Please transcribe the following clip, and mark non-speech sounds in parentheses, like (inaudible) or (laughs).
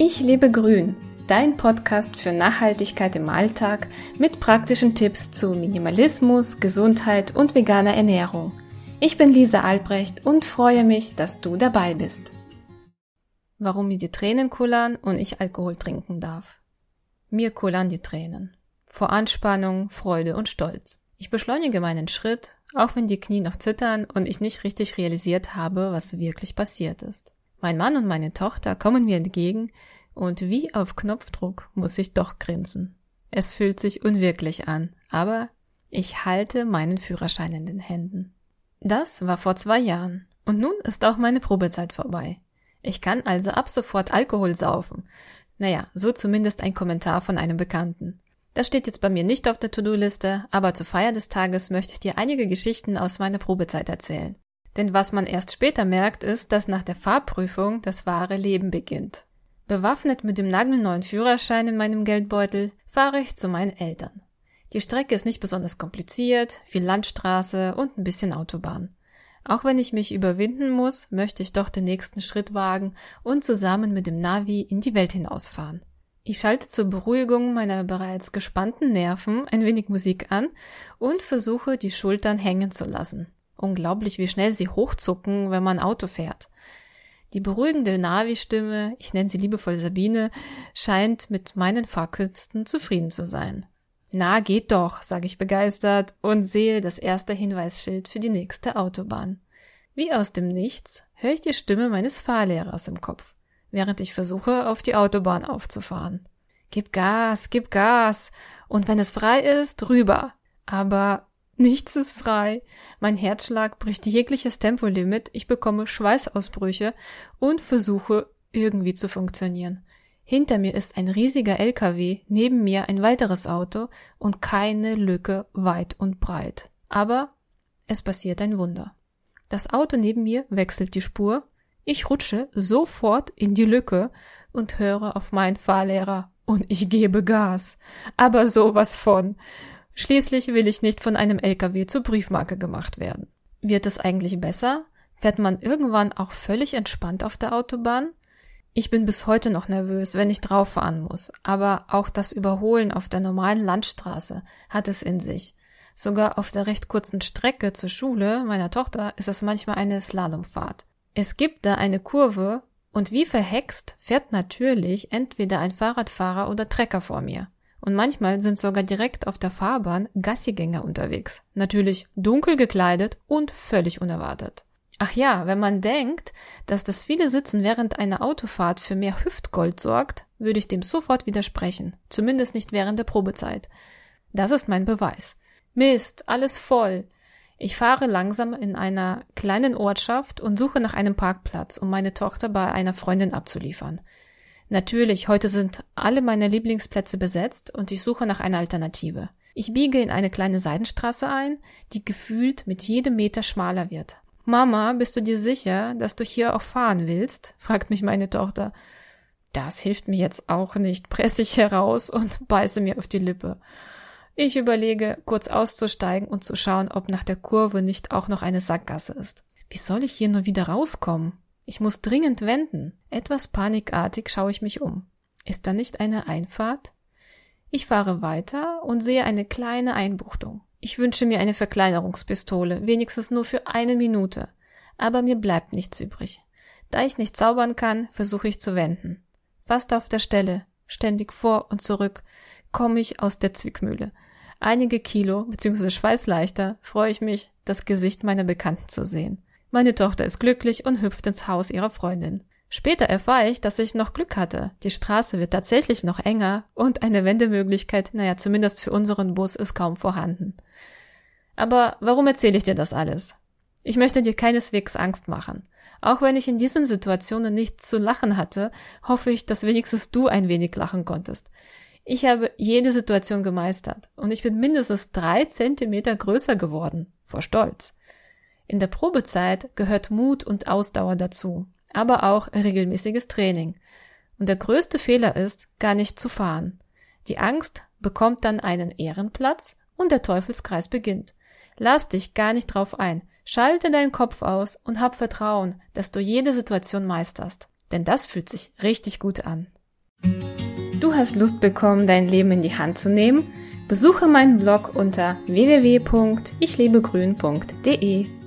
Ich lebe grün, dein Podcast für Nachhaltigkeit im Alltag mit praktischen Tipps zu Minimalismus, Gesundheit und veganer Ernährung. Ich bin Lisa Albrecht und freue mich, dass du dabei bist. Warum mir die Tränen kullern und ich Alkohol trinken darf. Mir kullern die Tränen. Vor Anspannung, Freude und Stolz. Ich beschleunige meinen Schritt, auch wenn die Knie noch zittern und ich nicht richtig realisiert habe, was wirklich passiert ist. Mein Mann und meine Tochter kommen mir entgegen und wie auf Knopfdruck muss ich doch grinsen. Es fühlt sich unwirklich an, aber ich halte meinen Führerschein in den Händen. Das war vor zwei Jahren und nun ist auch meine Probezeit vorbei. Ich kann also ab sofort Alkohol saufen. Naja, so zumindest ein Kommentar von einem Bekannten. Das steht jetzt bei mir nicht auf der To-Do-Liste, aber zur Feier des Tages möchte ich dir einige Geschichten aus meiner Probezeit erzählen. Denn was man erst später merkt, ist, dass nach der Fahrprüfung das wahre Leben beginnt. Bewaffnet mit dem nagelneuen Führerschein in meinem Geldbeutel fahre ich zu meinen Eltern. Die Strecke ist nicht besonders kompliziert, viel Landstraße und ein bisschen Autobahn. Auch wenn ich mich überwinden muss, möchte ich doch den nächsten Schritt wagen und zusammen mit dem Navi in die Welt hinausfahren. Ich schalte zur Beruhigung meiner bereits gespannten Nerven ein wenig Musik an und versuche, die Schultern hängen zu lassen. Unglaublich, wie schnell sie hochzucken, wenn man Auto fährt. Die beruhigende Navi-Stimme, ich nenne sie liebevoll Sabine, scheint mit meinen Fahrkünsten zufrieden zu sein. Na, geht doch, sage ich begeistert und sehe das erste Hinweisschild für die nächste Autobahn. Wie aus dem Nichts höre ich die Stimme meines Fahrlehrers im Kopf, während ich versuche, auf die Autobahn aufzufahren. Gib Gas, gib Gas, und wenn es frei ist, rüber. Aber Nichts ist frei. Mein Herzschlag bricht jegliches Tempolimit, ich bekomme Schweißausbrüche und versuche irgendwie zu funktionieren. Hinter mir ist ein riesiger LKW, neben mir ein weiteres Auto und keine Lücke weit und breit. Aber es passiert ein Wunder. Das Auto neben mir wechselt die Spur, ich rutsche sofort in die Lücke und höre auf meinen Fahrlehrer und ich gebe Gas. Aber sowas von. Schließlich will ich nicht von einem LKW zur Briefmarke gemacht werden. Wird es eigentlich besser? Fährt man irgendwann auch völlig entspannt auf der Autobahn? Ich bin bis heute noch nervös, wenn ich drauf fahren muss, aber auch das Überholen auf der normalen Landstraße hat es in sich. Sogar auf der recht kurzen Strecke zur Schule meiner Tochter ist es manchmal eine Slalomfahrt. Es gibt da eine Kurve und wie verhext fährt natürlich entweder ein Fahrradfahrer oder Trecker vor mir. Und manchmal sind sogar direkt auf der Fahrbahn Gassigänger unterwegs. Natürlich dunkel gekleidet und völlig unerwartet. Ach ja, wenn man denkt, dass das viele Sitzen während einer Autofahrt für mehr Hüftgold sorgt, würde ich dem sofort widersprechen. Zumindest nicht während der Probezeit. Das ist mein Beweis. Mist, alles voll. Ich fahre langsam in einer kleinen Ortschaft und suche nach einem Parkplatz, um meine Tochter bei einer Freundin abzuliefern. Natürlich, heute sind alle meine Lieblingsplätze besetzt und ich suche nach einer Alternative. Ich biege in eine kleine Seidenstraße ein, die gefühlt mit jedem Meter schmaler wird. Mama, bist du dir sicher, dass du hier auch fahren willst? fragt mich meine Tochter. Das hilft mir jetzt auch nicht, presse ich heraus und (laughs) beiße mir auf die Lippe. Ich überlege, kurz auszusteigen und zu schauen, ob nach der Kurve nicht auch noch eine Sackgasse ist. Wie soll ich hier nur wieder rauskommen? Ich muss dringend wenden. Etwas panikartig schaue ich mich um. Ist da nicht eine Einfahrt? Ich fahre weiter und sehe eine kleine Einbuchtung. Ich wünsche mir eine Verkleinerungspistole, wenigstens nur für eine Minute. Aber mir bleibt nichts übrig. Da ich nicht zaubern kann, versuche ich zu wenden. Fast auf der Stelle, ständig vor und zurück, komme ich aus der Zwickmühle. Einige Kilo bzw. Schweißleichter freue ich mich, das Gesicht meiner Bekannten zu sehen. Meine Tochter ist glücklich und hüpft ins Haus ihrer Freundin. Später erfahre ich, dass ich noch Glück hatte. Die Straße wird tatsächlich noch enger und eine Wendemöglichkeit, naja, zumindest für unseren Bus, ist kaum vorhanden. Aber warum erzähle ich dir das alles? Ich möchte dir keineswegs Angst machen. Auch wenn ich in diesen Situationen nichts zu lachen hatte, hoffe ich, dass wenigstens du ein wenig lachen konntest. Ich habe jede Situation gemeistert und ich bin mindestens drei Zentimeter größer geworden, vor Stolz. In der Probezeit gehört Mut und Ausdauer dazu, aber auch regelmäßiges Training. Und der größte Fehler ist, gar nicht zu fahren. Die Angst bekommt dann einen Ehrenplatz und der Teufelskreis beginnt. Lass dich gar nicht drauf ein. Schalte deinen Kopf aus und hab Vertrauen, dass du jede Situation meisterst. Denn das fühlt sich richtig gut an. Du hast Lust bekommen, dein Leben in die Hand zu nehmen? Besuche meinen Blog unter www.ichlebegrün.de.